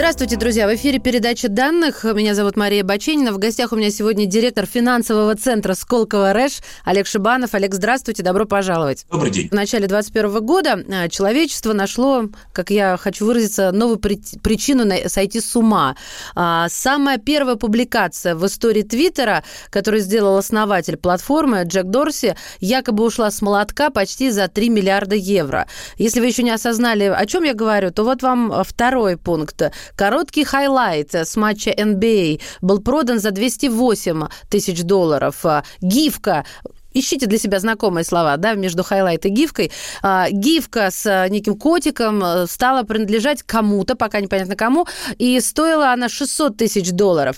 Здравствуйте, друзья! В эфире передача данных. Меня зовут Мария Баченина. В гостях у меня сегодня директор финансового центра Сколково РЭШ Олег Шибанов. Олег, здравствуйте, добро пожаловать. Добрый день. В начале 2021 года э, человечество нашло, как я хочу выразиться, новую причину сойти с ума. А, самая первая публикация в истории Твиттера, которую сделал основатель платформы Джек Дорси, якобы ушла с молотка почти за 3 миллиарда евро. Если вы еще не осознали, о чем я говорю, то вот вам второй пункт. Короткий highlight с матча NBA был продан за 208 тысяч долларов. Гифка ищите для себя знакомые слова, да, между highlight и гифкой. А, гифка с а, неким котиком э, стала принадлежать кому-то, пока непонятно кому, и стоила она 600 тысяч долларов.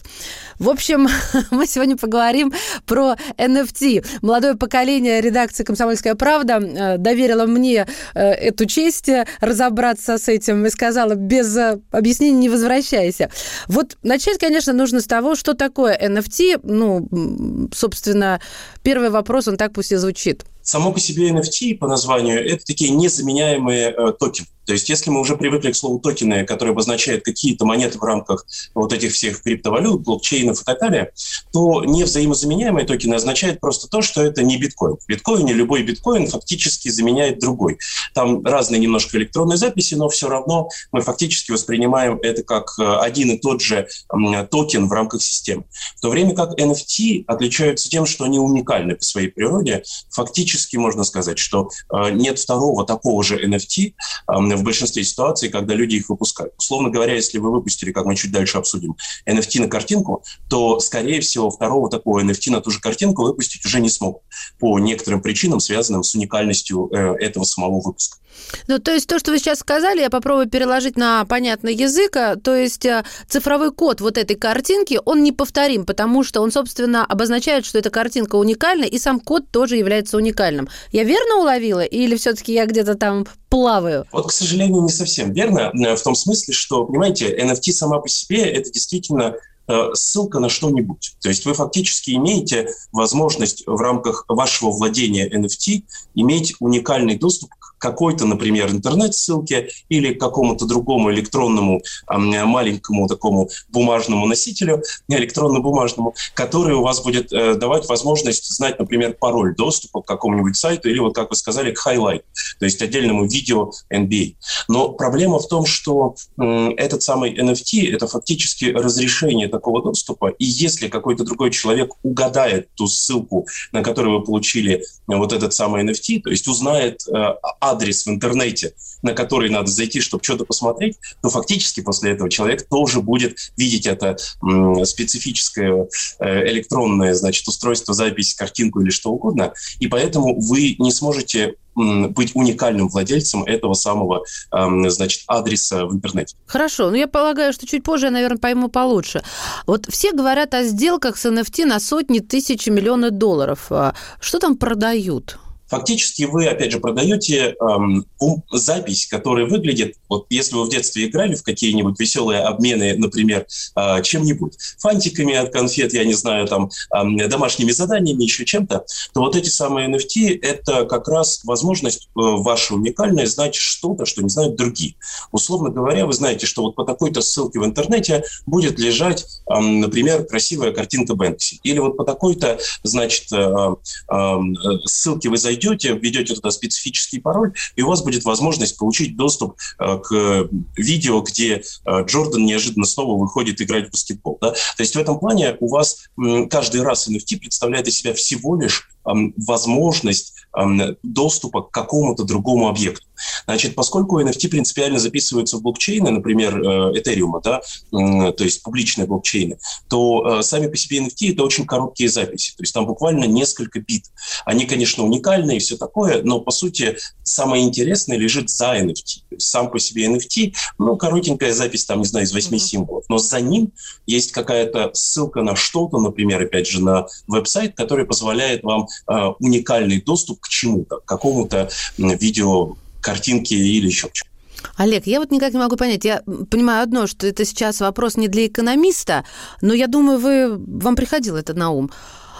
В общем, мы сегодня поговорим про NFT. Молодое поколение редакции «Комсомольская правда» э, доверила мне э, эту честь разобраться с этим и сказала, без объяснений не возвращайся. Вот начать, конечно, нужно с того, что такое NFT. Ну, собственно, первый вопрос вопрос, он так пусть и звучит. Само по себе NFT по названию – это такие незаменяемые э, токены. То есть если мы уже привыкли к слову токены, которые обозначают какие-то монеты в рамках вот этих всех криптовалют, блокчейнов и так далее, то невзаимозаменяемые токены означает просто то, что это не биткоин. В биткоине любой биткоин фактически заменяет другой. Там разные немножко электронные записи, но все равно мы фактически воспринимаем это как э, один и тот же токен в рамках системы. В то время как NFT отличаются тем, что они уникальны по своей природе. Фактически можно сказать, что э, нет второго такого же NFT, в большинстве ситуаций, когда люди их выпускают. Условно говоря, если вы выпустили, как мы чуть дальше обсудим, NFT на картинку, то, скорее всего, второго такого NFT на ту же картинку выпустить уже не смогут по некоторым причинам, связанным с уникальностью э, этого самого выпуска. Ну, то есть то, что вы сейчас сказали, я попробую переложить на понятный язык. А, то есть э, цифровой код вот этой картинки, он неповторим, потому что он, собственно, обозначает, что эта картинка уникальна, и сам код тоже является уникальным. Я верно уловила? Или все-таки я где-то там плаваю? Вот, к сожалению, не совсем верно. Э, в том смысле, что, понимаете, NFT сама по себе – это действительно э, ссылка на что-нибудь. То есть вы фактически имеете возможность в рамках вашего владения NFT иметь уникальный доступ какой-то, например, интернет-ссылке или какому-то другому электронному маленькому такому бумажному носителю, электронно-бумажному, который у вас будет э, давать возможность знать, например, пароль доступа к какому-нибудь сайту или, вот как вы сказали, к highlight, то есть отдельному видео NBA. Но проблема в том, что этот самый NFT – это фактически разрешение такого доступа, и если какой-то другой человек угадает ту ссылку, на которую вы получили вот этот самый NFT, то есть узнает э, адрес в интернете, на который надо зайти, чтобы что-то посмотреть, то фактически после этого человек тоже будет видеть это специфическое э, электронное значит, устройство, запись, картинку или что угодно. И поэтому вы не сможете быть уникальным владельцем этого самого, значит, адреса в интернете. Хорошо, но ну, я полагаю, что чуть позже я, наверное, пойму получше. Вот все говорят о сделках с NFT на сотни тысяч миллионов долларов. А что там продают? Фактически вы, опять же, продаете эм, запись, которая выглядит, вот если вы в детстве играли в какие-нибудь веселые обмены, например, э, чем-нибудь, фантиками от конфет, я не знаю, там, э, домашними заданиями, еще чем-то, то вот эти самые NFT – это как раз возможность э, ваша уникальная знать что-то, что не знают другие. Условно говоря, вы знаете, что вот по такой-то ссылке в интернете будет лежать, э, например, красивая картинка Бэнкси. Или вот по такой-то, значит, э, э, ссылке вы зайдете, зайдете, введете туда специфический пароль, и у вас будет возможность получить доступ э, к видео, где э, Джордан неожиданно снова выходит играть в баскетбол. Да? То есть в этом плане у вас каждый раз NFT представляет из себя всего лишь возможность доступа к какому-то другому объекту. Значит, поскольку NFT принципиально записываются в блокчейны, например, Ethereum, да, то есть публичные блокчейны, то э, сами по себе NFT — это очень короткие записи. То есть там буквально несколько бит. Они, конечно, уникальные и все такое, но, по сути, самое интересное лежит за NFT. То есть сам по себе NFT, ну, коротенькая запись, там, не знаю, из восьми mm-hmm. символов, но за ним есть какая-то ссылка на что-то, например, опять же, на веб-сайт, который позволяет вам э, уникальный доступ к чему-то, к какому-то видео, картинке или еще чему Олег, я вот никак не могу понять. Я понимаю одно, что это сейчас вопрос не для экономиста, но я думаю, вы, вам приходило это на ум.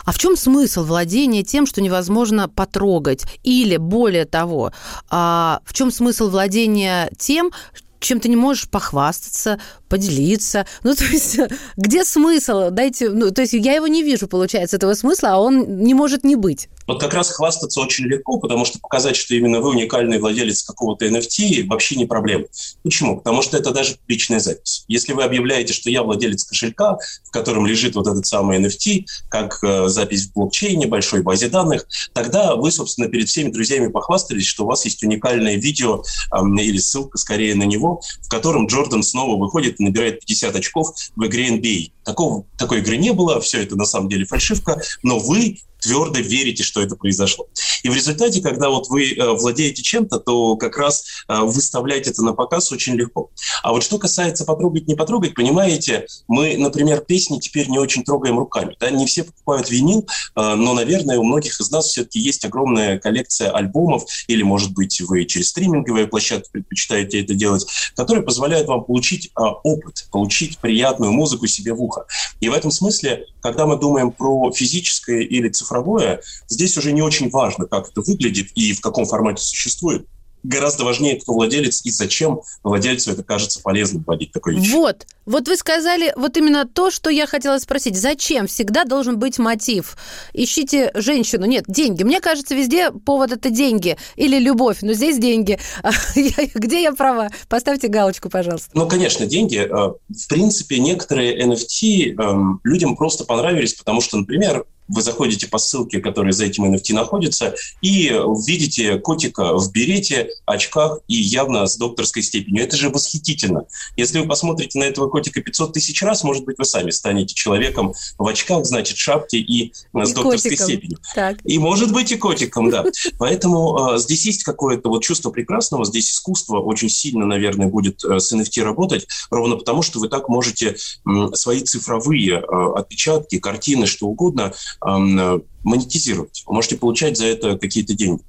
А в чем смысл владения тем, что невозможно потрогать? Или, более того, а в чем смысл владения тем, чем ты не можешь похвастаться, поделиться. Ну, то есть, где смысл? Дайте, ну, то есть, я его не вижу, получается, этого смысла, а он не может не быть. Вот как раз хвастаться очень легко, потому что показать, что именно вы уникальный владелец какого-то NFT, вообще не проблема. Почему? Потому что это даже личная запись. Если вы объявляете, что я владелец кошелька, в котором лежит вот этот самый NFT, как э, запись в блокчейне, большой базе данных, тогда вы, собственно, перед всеми друзьями похвастались, что у вас есть уникальное видео э, или ссылка скорее на него, в котором Джордан снова выходит и набирает 50 очков в игре NBA. Такого, такой игры не было, все это на самом деле фальшивка, но вы твердо верите, что это произошло. И в результате, когда вот вы э, владеете чем-то, то как раз э, выставлять это на показ очень легко. А вот что касается потрогать, не потрогать, понимаете, мы, например, песни теперь не очень трогаем руками. Да? Не все покупают винил, э, но, наверное, у многих из нас все-таки есть огромная коллекция альбомов, или, может быть, вы через стриминговые площадки предпочитаете это делать, которые позволяют вам получить опыт, получить приятную музыку себе в ухо. И в этом смысле, когда мы думаем про физическое или цифровое, здесь уже не очень важно, как это выглядит и в каком формате существует гораздо важнее, кто владелец и зачем владельцу это кажется полезным вводить такой вещь. Вот, вот вы сказали вот именно то, что я хотела спросить. Зачем всегда должен быть мотив? Ищите женщину. Нет, деньги. Мне кажется, везде повод это деньги или любовь, но здесь деньги. Где я права? Поставьте галочку, пожалуйста. Ну, конечно, деньги. Э, в принципе, некоторые NFT эм, людям просто понравились, потому что, например, вы заходите по ссылке, которая за этим NFT находится, и видите котика в берете, очках и явно с докторской степенью. Это же восхитительно. Если вы посмотрите на этого котика 500 тысяч раз, может быть, вы сами станете человеком в очках, значит, шапке и, э, и с докторской котиком. степенью. Так. И может быть и котиком, да. Поэтому э, здесь есть какое-то вот чувство прекрасного, здесь искусство очень сильно, наверное, будет э, с NFT работать, ровно потому, что вы так можете свои цифровые отпечатки, картины, что угодно Э, монетизировать. Вы можете получать за это какие-то деньги.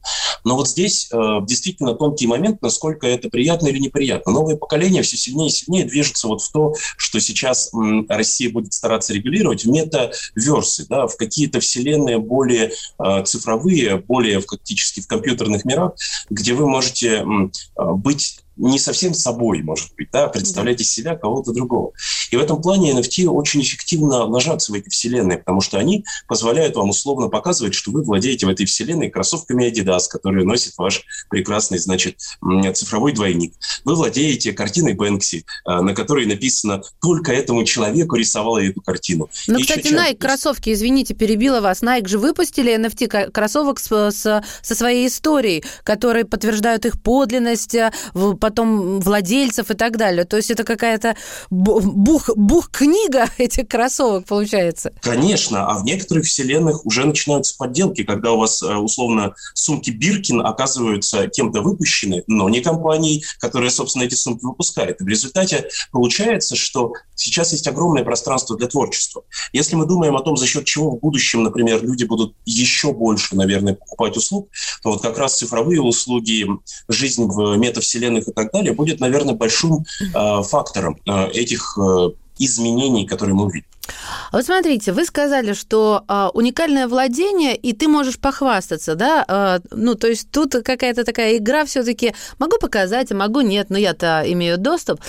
Но вот здесь э, действительно тонкий момент, насколько это приятно или неприятно. Новые поколения все сильнее и сильнее движутся вот в то, что сейчас м, Россия будет стараться регулировать в метаверсы, да, в какие-то вселенные более э, цифровые, более фактически в компьютерных мирах, где вы можете э, быть не совсем собой, может быть, да, представлять из себя кого-то другого. И в этом плане NFT очень эффективно ложатся в эти вселенные, потому что они позволяют вам условно показывать, что вы владеете в этой вселенной кроссовками Adidas, которые носит ваш прекрасный, значит, цифровой двойник. Вы владеете картиной Бэнкси, э, на которой написано «Только этому человеку рисовала эту картину». Ну, кстати, Nike часто... кроссовки, извините, перебила вас. Nike же выпустили NFT кроссовок с, с, со своей историей, которые подтверждают их подлинность, э, потом владельцев и так далее. То есть это какая-то бух, бух книга этих кроссовок получается. Конечно, а в некоторых вселенных уже начинаются подделки, когда у вас э, условно сумки Биркин оказываются кем-то выпущены, но не компанией, которая, собственно, эти сумки выпускает. И в результате получается, что сейчас есть огромное пространство для творчества. Если мы думаем о том, за счет чего в будущем, например, люди будут еще больше, наверное, покупать услуг, то вот как раз цифровые услуги, жизнь в метавселенных и так далее будет, наверное, большим э, фактором э, этих э, изменений, которые мы увидим. Вот смотрите, вы сказали, что э, уникальное владение, и ты можешь похвастаться, да? Э, ну, то есть тут какая-то такая игра все-таки. Могу показать, а могу нет, но я-то имею доступ.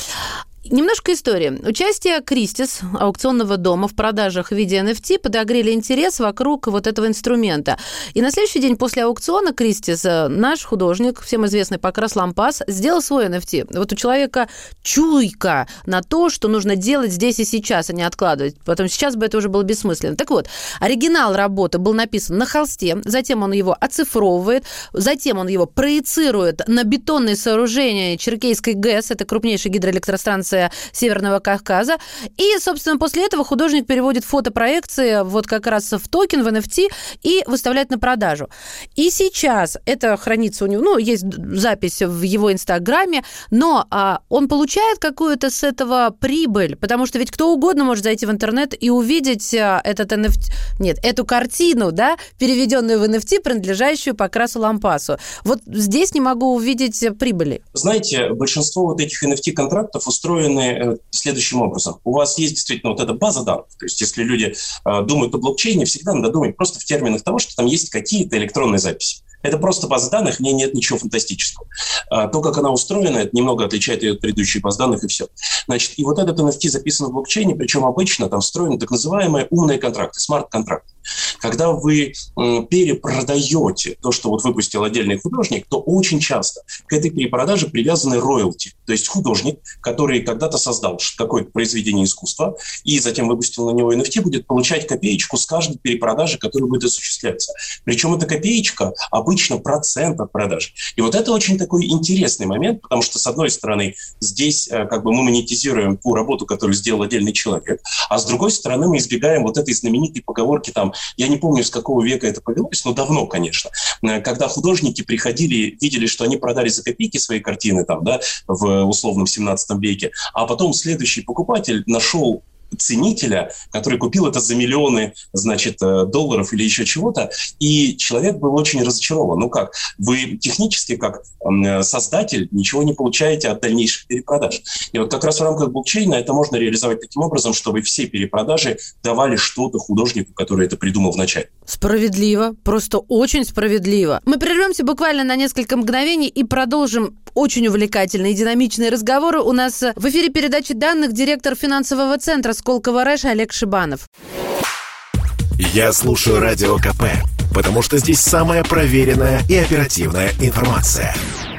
Немножко истории. Участие Кристис, аукционного дома в продажах в виде NFT, подогрели интерес вокруг вот этого инструмента. И на следующий день после аукциона Кристис, э, наш художник, всем известный Покрас Лампас, сделал свой NFT. Вот у человека чуйка на то, что нужно делать здесь и сейчас, а не откладывать. Потом сейчас бы это уже было бессмысленно. Так вот, оригинал работы был написан на холсте, затем он его оцифровывает, затем он его проецирует на бетонные сооружения Черкейской ГЭС, это крупнейшая гидроэлектростанция цивилизация Северного Кавказа. И, собственно, после этого художник переводит фотопроекции вот как раз в токен, в NFT и выставляет на продажу. И сейчас это хранится у него, ну, есть запись в его инстаграме, но а, он получает какую-то с этого прибыль, потому что ведь кто угодно может зайти в интернет и увидеть а, этот NFT, нет, эту картину, да, переведенную в NFT, принадлежащую Покрасу Лампасу. Вот здесь не могу увидеть прибыли. Знаете, большинство вот этих NFT-контрактов устроены э, следующим образом. У вас есть действительно вот эта база данных. То есть если люди э, думают о блокчейне, всегда надо думать просто в терминах того, что там есть какие-то электронные записи. Это просто база данных, в ней нет ничего фантастического. А, то, как она устроена, это немного отличает ее от предыдущей баз данных, и все. Значит, и вот этот NFT записан в блокчейне, причем обычно там встроены так называемые умные контракты, смарт-контракты. Когда вы перепродаете то, что вот выпустил отдельный художник, то очень часто к этой перепродаже привязаны роялти. То есть художник, который когда-то создал какое-то произведение искусства и затем выпустил на него NFT, будет получать копеечку с каждой перепродажи, которая будет осуществляться. Причем эта копеечка обычно обычно процент от продаж. И вот это очень такой интересный момент, потому что, с одной стороны, здесь э, как бы мы монетизируем ту работу, которую сделал отдельный человек, а с другой стороны мы избегаем вот этой знаменитой поговорки там, я не помню, с какого века это повелось, но давно, конечно, э, когда художники приходили, видели, что они продали за копейки свои картины там, да, в условном 17 веке, а потом следующий покупатель нашел ценителя, который купил это за миллионы, значит, э, долларов или еще чего-то, и человек был очень разочарован. Ну как, вы технически, как создатель, ничего не получаете от дальнейших перепродаж. И вот как раз в рамках блокчейна это можно реализовать таким образом, чтобы все перепродажи давали что-то художнику, который это придумал вначале. Справедливо, просто очень справедливо. Мы прервемся буквально на несколько мгновений и продолжим очень увлекательные и динамичные разговоры. У нас в эфире передачи данных директор финансового центра Сколково Рэш Олег Шибанов. Я слушаю Радио КП, потому что здесь самая проверенная и оперативная информация.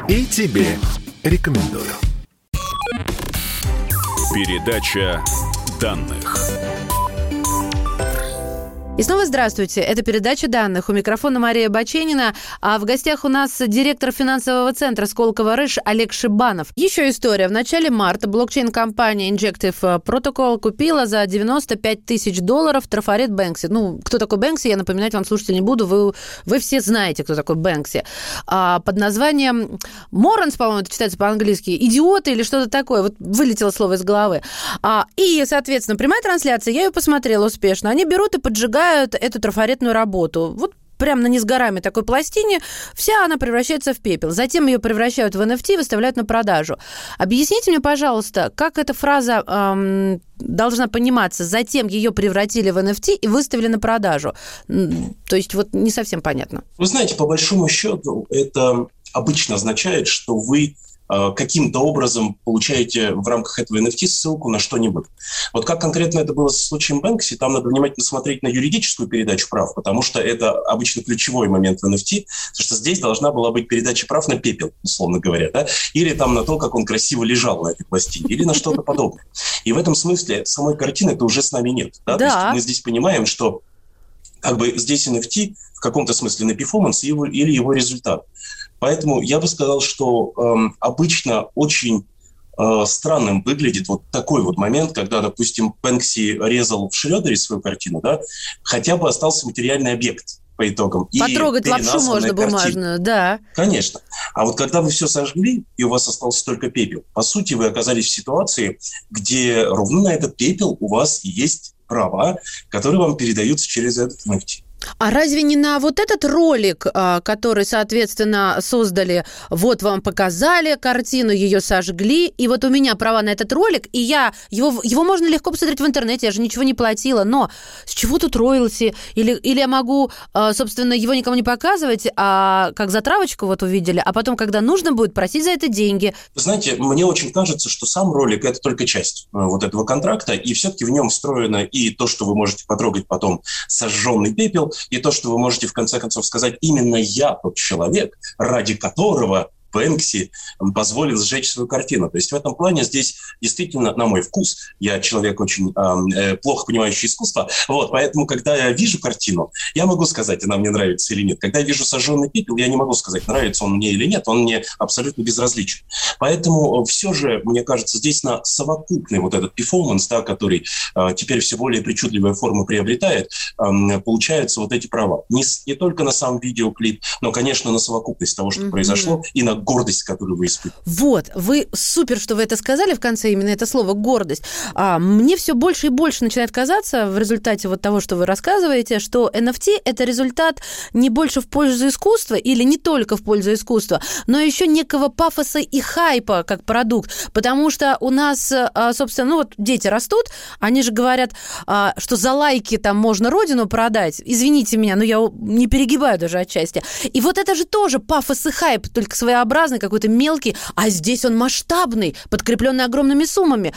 И тебе рекомендую. Передача данных. И снова здравствуйте. Это передача данных. У микрофона Мария Баченина. А в гостях у нас директор финансового центра Сколково Рыж Олег Шибанов. Еще история. В начале марта блокчейн-компания Injective Protocol купила за 95 тысяч долларов трафарет Бэнкси. Ну, кто такой Бэнкси, я напоминать вам, слушатель, не буду. Вы, вы все знаете, кто такой Бэнкси. А, под названием Моранс, по-моему, это читается по-английски. Идиоты или что-то такое. Вот вылетело слово из головы. А, и, соответственно, прямая трансляция, я ее посмотрела успешно. Они берут и поджигают выпускают эту трафаретную работу. Вот прямо на несгораемой такой пластине, вся она превращается в пепел. Затем ее превращают в NFT и выставляют на продажу. Объясните мне, пожалуйста, как эта фраза эм, должна пониматься? Затем ее превратили в NFT и выставили на продажу. То есть вот не совсем понятно. Вы знаете, по большому счету это обычно означает, что вы каким-то образом получаете в рамках этого NFT ссылку на что-нибудь. Вот как конкретно это было со случаем Бэнкси, там надо внимательно смотреть на юридическую передачу прав, потому что это обычно ключевой момент в NFT, потому что здесь должна была быть передача прав на пепел, условно говоря, да? или там на то, как он красиво лежал на этой пластине, или на что-то подобное. И в этом смысле самой картины это уже с нами нет. Да? Да. То есть мы здесь понимаем, что как бы здесь NFT в каком-то смысле на перформанс или его результат. Поэтому я бы сказал, что э, обычно очень э, странным выглядит вот такой вот момент, когда, допустим, Бэнкси резал в Шредере свою картину, да, хотя бы остался материальный объект по итогам. Потрогать лапшу можно бумажную, да. Конечно. А вот когда вы все сожгли, и у вас остался только пепел, по сути, вы оказались в ситуации, где ровно на этот пепел у вас есть права, которые вам передаются через этот NFT. А разве не на вот этот ролик, а, который, соответственно, создали, вот вам показали картину, ее сожгли, и вот у меня права на этот ролик, и я его, его можно легко посмотреть в интернете, я же ничего не платила, но с чего тут роялти? Или, или я могу, а, собственно, его никому не показывать, а как затравочку вот увидели, а потом, когда нужно будет, просить за это деньги. Знаете, мне очень кажется, что сам ролик – это только часть э, вот этого контракта, и все-таки в нем встроено и то, что вы можете потрогать потом сожженный пепел, и то, что вы можете в конце концов сказать, именно я тот человек, ради которого Бэнкси позволил сжечь свою картину. То есть в этом плане здесь действительно, на мой вкус, я человек очень э, плохо понимающий искусство, вот, поэтому, когда я вижу картину, я могу сказать, она мне нравится или нет. Когда я вижу сожженный пепел, я не могу сказать, нравится он мне или нет, он мне абсолютно безразличен. Поэтому все же, мне кажется, здесь на совокупный вот этот перформанс, да, который э, теперь все более причудливые формы приобретает, э, получаются вот эти права. Не, не только на сам видеоклип, но, конечно, на совокупность того, что mm-hmm. произошло, и на гордость, которую вы испытываете. Вот, вы супер, что вы это сказали в конце, именно это слово «гордость». А, мне все больше и больше начинает казаться в результате вот того, что вы рассказываете, что NFT – это результат не больше в пользу искусства или не только в пользу искусства, но еще некого пафоса и хайпа как продукт. Потому что у нас, а, собственно, ну вот дети растут, они же говорят, а, что за лайки там можно родину продать. Извините меня, но я не перегибаю даже отчасти. И вот это же тоже пафос и хайп, только своеобразный, какой-то мелкий, а здесь он масштабный, подкрепленный огромными суммами.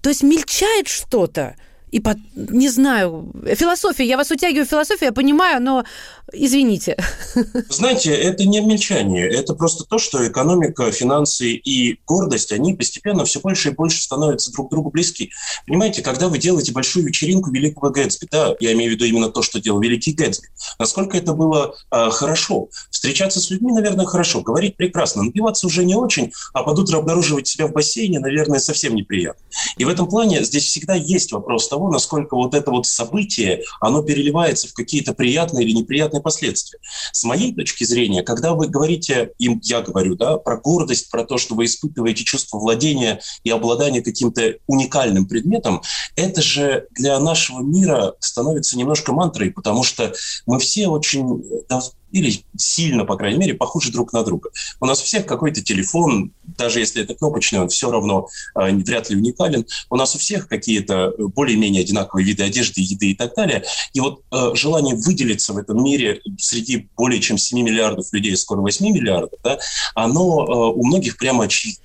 То есть мельчает что-то. И под, не знаю, философия, я вас утягиваю в философию, я понимаю, но Извините. Знаете, это не мельчание, это просто то, что экономика, финансы и гордость, они постепенно все больше и больше становятся друг другу близки. Понимаете, когда вы делаете большую вечеринку Великого Гэтсби, да, я имею в виду именно то, что делал Великий Гэтсби, насколько это было э, хорошо. Встречаться с людьми, наверное, хорошо, говорить прекрасно, напиваться уже не очень, а под утро обнаруживать себя в бассейне, наверное, совсем неприятно. И в этом плане здесь всегда есть вопрос того, насколько вот это вот событие, оно переливается в какие-то приятные или неприятные последствия. С моей точки зрения, когда вы говорите, им я говорю, да, про гордость, про то, что вы испытываете чувство владения и обладания каким-то уникальным предметом, это же для нашего мира становится немножко мантрой, потому что мы все очень или сильно, по крайней мере, похожи друг на друга. У нас у всех какой-то телефон, даже если это кнопочный, он все равно э, вряд ли уникален. У нас у всех какие-то более-менее одинаковые виды одежды, еды и так далее. И вот э, желание выделиться в этом мире среди более чем 7 миллиардов людей, скоро 8 миллиардов, да, оно э, у многих прямо очевидно.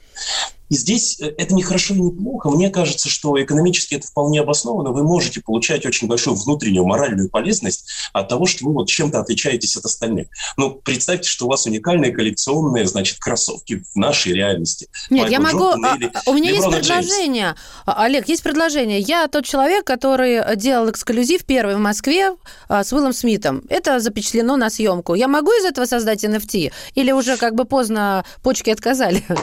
И здесь э, это не хорошо и не плохо. Мне кажется, что экономически это вполне обосновано. Вы можете получать очень большую внутреннюю моральную полезность от того, что вы вот чем-то отличаетесь от остальных. Ну, представьте, что у вас уникальные коллекционные, значит, кроссовки в нашей реальности. Нет, Майкл я могу... А, а, у меня Леброна есть предложение. Джеймс. Олег, есть предложение. Я тот человек, который делал эксклюзив первый в Москве а, с Уиллом Смитом. Это запечатлено на съемку. Я могу из этого создать NFT? Или уже как бы поздно почки отказали?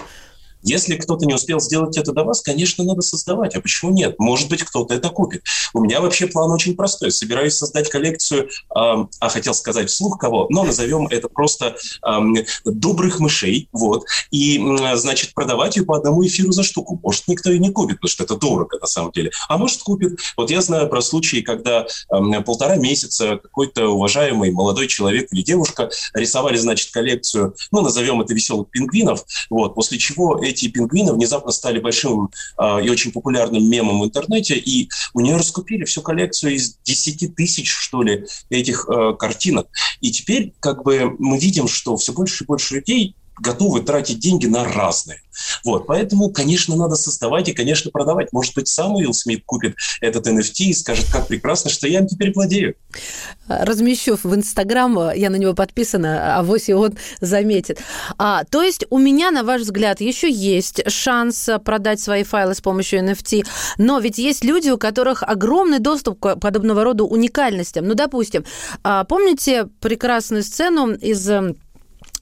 Если кто-то не успел сделать это до вас, конечно, надо создавать. А почему нет? Может быть, кто-то это купит. У меня вообще план очень простой. Собираюсь создать коллекцию, э, а хотел сказать вслух кого, но назовем это просто э, добрых мышей. Вот. И, э, значит, продавать ее по одному эфиру за штуку. Может, никто и не купит, потому что это дорого на самом деле. А может, купит. Вот я знаю про случаи, когда э, полтора месяца какой-то уважаемый молодой человек или девушка рисовали, значит, коллекцию, ну, назовем это веселых пингвинов, вот, после чего эти пингвины внезапно стали большим э, и очень популярным мемом в интернете, и у нее раскупили всю коллекцию из 10 тысяч, что ли, этих э, картинок. И теперь как бы мы видим, что все больше и больше людей готовы тратить деньги на разные. Вот, поэтому, конечно, надо создавать и, конечно, продавать. Может быть, сам Уилл Смит купит этот NFT и скажет, как прекрасно, что я им теперь владею. Размещу в Инстаграм, я на него подписана, а вось и он заметит. А, то есть у меня, на ваш взгляд, еще есть шанс продать свои файлы с помощью NFT, но ведь есть люди, у которых огромный доступ к подобного рода уникальностям. Ну, допустим, а, помните прекрасную сцену из а,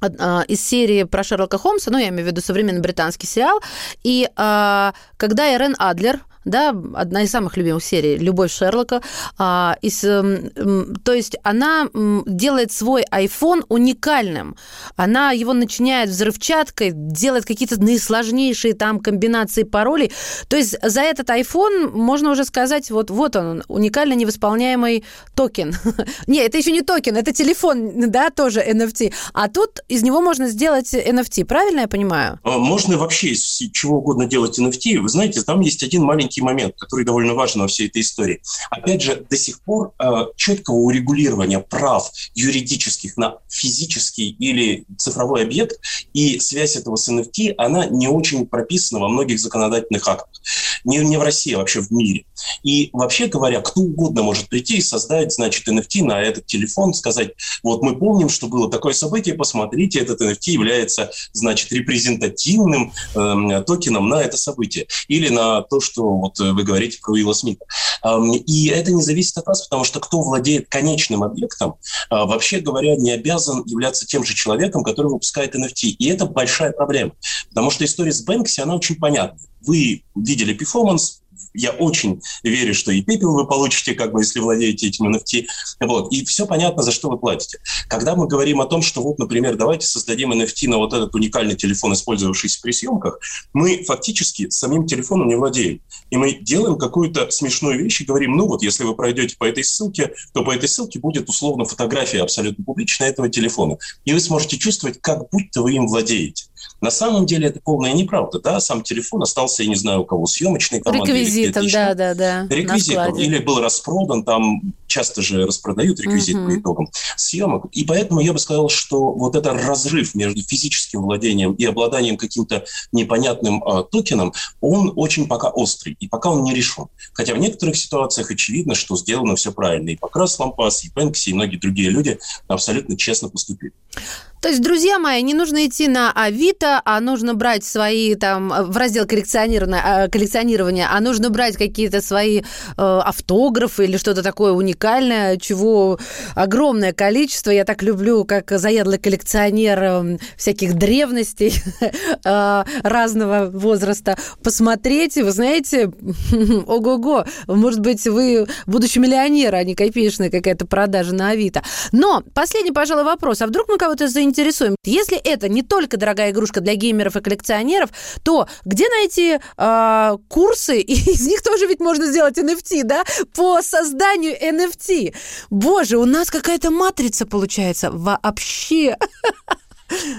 из серии про Шерлока Холмса, ну, я имею в виду современный британский сериал, и а, когда Ирен Адлер, да, одна из самых любимых серий «Любовь Шерлока». А, из, то есть она делает свой iPhone уникальным. Она его начиняет взрывчаткой, делает какие-то наисложнейшие там комбинации паролей. То есть за этот iPhone можно уже сказать, вот, вот он, уникально невосполняемый токен. не, это еще не токен, это телефон, да, тоже NFT. А тут из него можно сделать NFT, правильно я понимаю? А, можно вообще из чего угодно делать NFT. Вы знаете, там есть один маленький маленький момент, который довольно важен во всей этой истории. Опять же, до сих пор э, четкого урегулирования прав юридических на физический или цифровой объект и связь этого с NFT, она не очень прописана во многих законодательных актах. Не, не в России, а вообще в мире. И вообще говоря, кто угодно может прийти и создать, значит, NFT на этот телефон, сказать, вот мы помним, что было такое событие, посмотрите, этот NFT является, значит, репрезентативным э, токеном на это событие. Или на то, что вот вы говорите про Уилла Смита. Э, и это не зависит от вас, потому что кто владеет конечным объектом, э, вообще говоря, не обязан являться тем же человеком, который выпускает NFT. И это большая проблема. Потому что история с Бэнкси, она очень понятна. Вы видели перформанс, я очень верю, что и пепел вы получите, как бы, если владеете этим NFT. Вот. И все понятно, за что вы платите. Когда мы говорим о том, что вот, например, давайте создадим NFT на вот этот уникальный телефон, использовавшийся при съемках, мы фактически самим телефоном не владеем. И мы делаем какую-то смешную вещь и говорим, ну вот, если вы пройдете по этой ссылке, то по этой ссылке будет условно фотография абсолютно публичная этого телефона. И вы сможете чувствовать, как будто вы им владеете. На самом деле это полная неправда, да, сам телефон остался, я не знаю у кого, съемочной командой. Реквизитом, да, да, да. Реквизитом, или был распродан, там часто же распродают реквизит uh-huh. по итогам съемок. И поэтому я бы сказал, что вот это разрыв между физическим владением и обладанием каким-то непонятным э, токеном, он очень пока острый, и пока он не решен. Хотя в некоторых ситуациях очевидно, что сделано все правильно. И Покрас Лампас, и Бэнкси, и многие другие люди абсолютно честно поступили. То есть, друзья мои, не нужно идти на Авито, а нужно брать свои там в раздел коллекционирования, а, коллекционирования а нужно брать какие-то свои э, автографы или что-то такое уникальное, чего огромное количество. Я так люблю, как заядлый коллекционер э, всяких древностей э, разного возраста. Посмотреть, вы знаете, ого-го, может быть, вы будущий миллионер, а не копеечная какая-то продажа на Авито. Но последний, пожалуй, вопрос. А вдруг мы кого-то заинтересуем заинтересуем. Если это не только дорогая игрушка для геймеров и коллекционеров, то где найти э, курсы, и из них тоже ведь можно сделать NFT, да, по созданию NFT? Боже, у нас какая-то матрица получается вообще.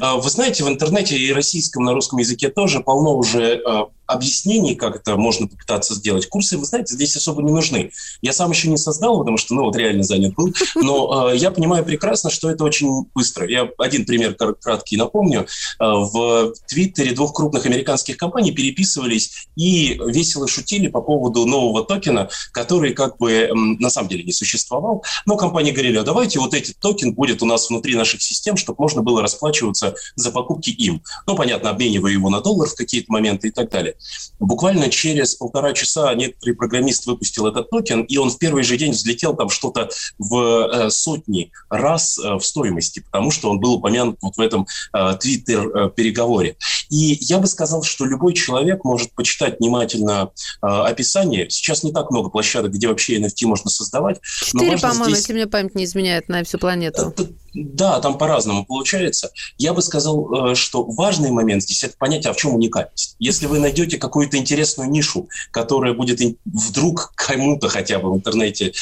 А, вы знаете, в интернете и российском, на русском языке тоже полно уже а, объяснений, как это можно попытаться сделать. Курсы, вы знаете, здесь особо не нужны. Я сам еще не создал, потому что, ну, вот реально занят был. Но э, я понимаю прекрасно, что это очень быстро. Я один пример краткий напомню. Э, в Твиттере двух крупных американских компаний переписывались и весело шутили по поводу нового токена, который как бы на самом деле не существовал. Но компании говорили, а давайте вот этот токен будет у нас внутри наших систем, чтобы можно было расплачиваться за покупки им. Ну, понятно, обменивая его на доллар в какие-то моменты и так далее. Буквально через полтора часа некоторый программист выпустил этот токен, и он в первый же день взлетел там что-то в э, сотни раз э, в стоимости, потому что он был упомянут вот в этом э, твиттер-переговоре. И я бы сказал, что любой человек может почитать внимательно описание. Сейчас не так много площадок, где вообще NFT можно создавать. Четыре, по-моему, здесь... если мне память не изменяет, на всю планету. Да, там по-разному получается. Я бы сказал, э, что важный момент здесь – это понять, а в чем уникальность. Если вы найдете какую-то интересную нишу, которая будет вдруг кому-то хотя бы в интернете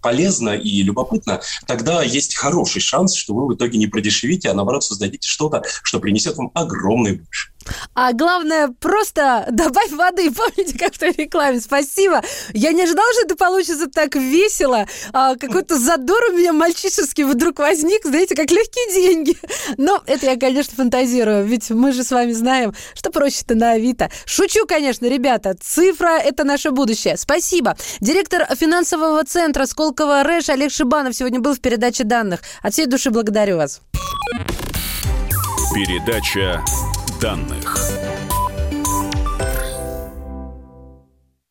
полезна и любопытна, тогда есть хороший шанс, что вы в итоге не продешевите, а наоборот создадите что-то, что принесет вам огромный больше. А главное, просто добавь воды. Помните, как в той рекламе? Спасибо. Я не ожидала, что это получится так весело. А, какой-то задор у меня мальчишеский вдруг возник, знаете, как легкие деньги. Но это я, конечно, фантазирую. Ведь мы же с вами знаем, что проще-то на Авито. Шучу, конечно, ребята. Цифра – это наше будущее. Спасибо. Директор финансового центра Сколково РЭШ Олег Шибанов сегодня был в передаче данных. От всей души благодарю вас. Передача данных.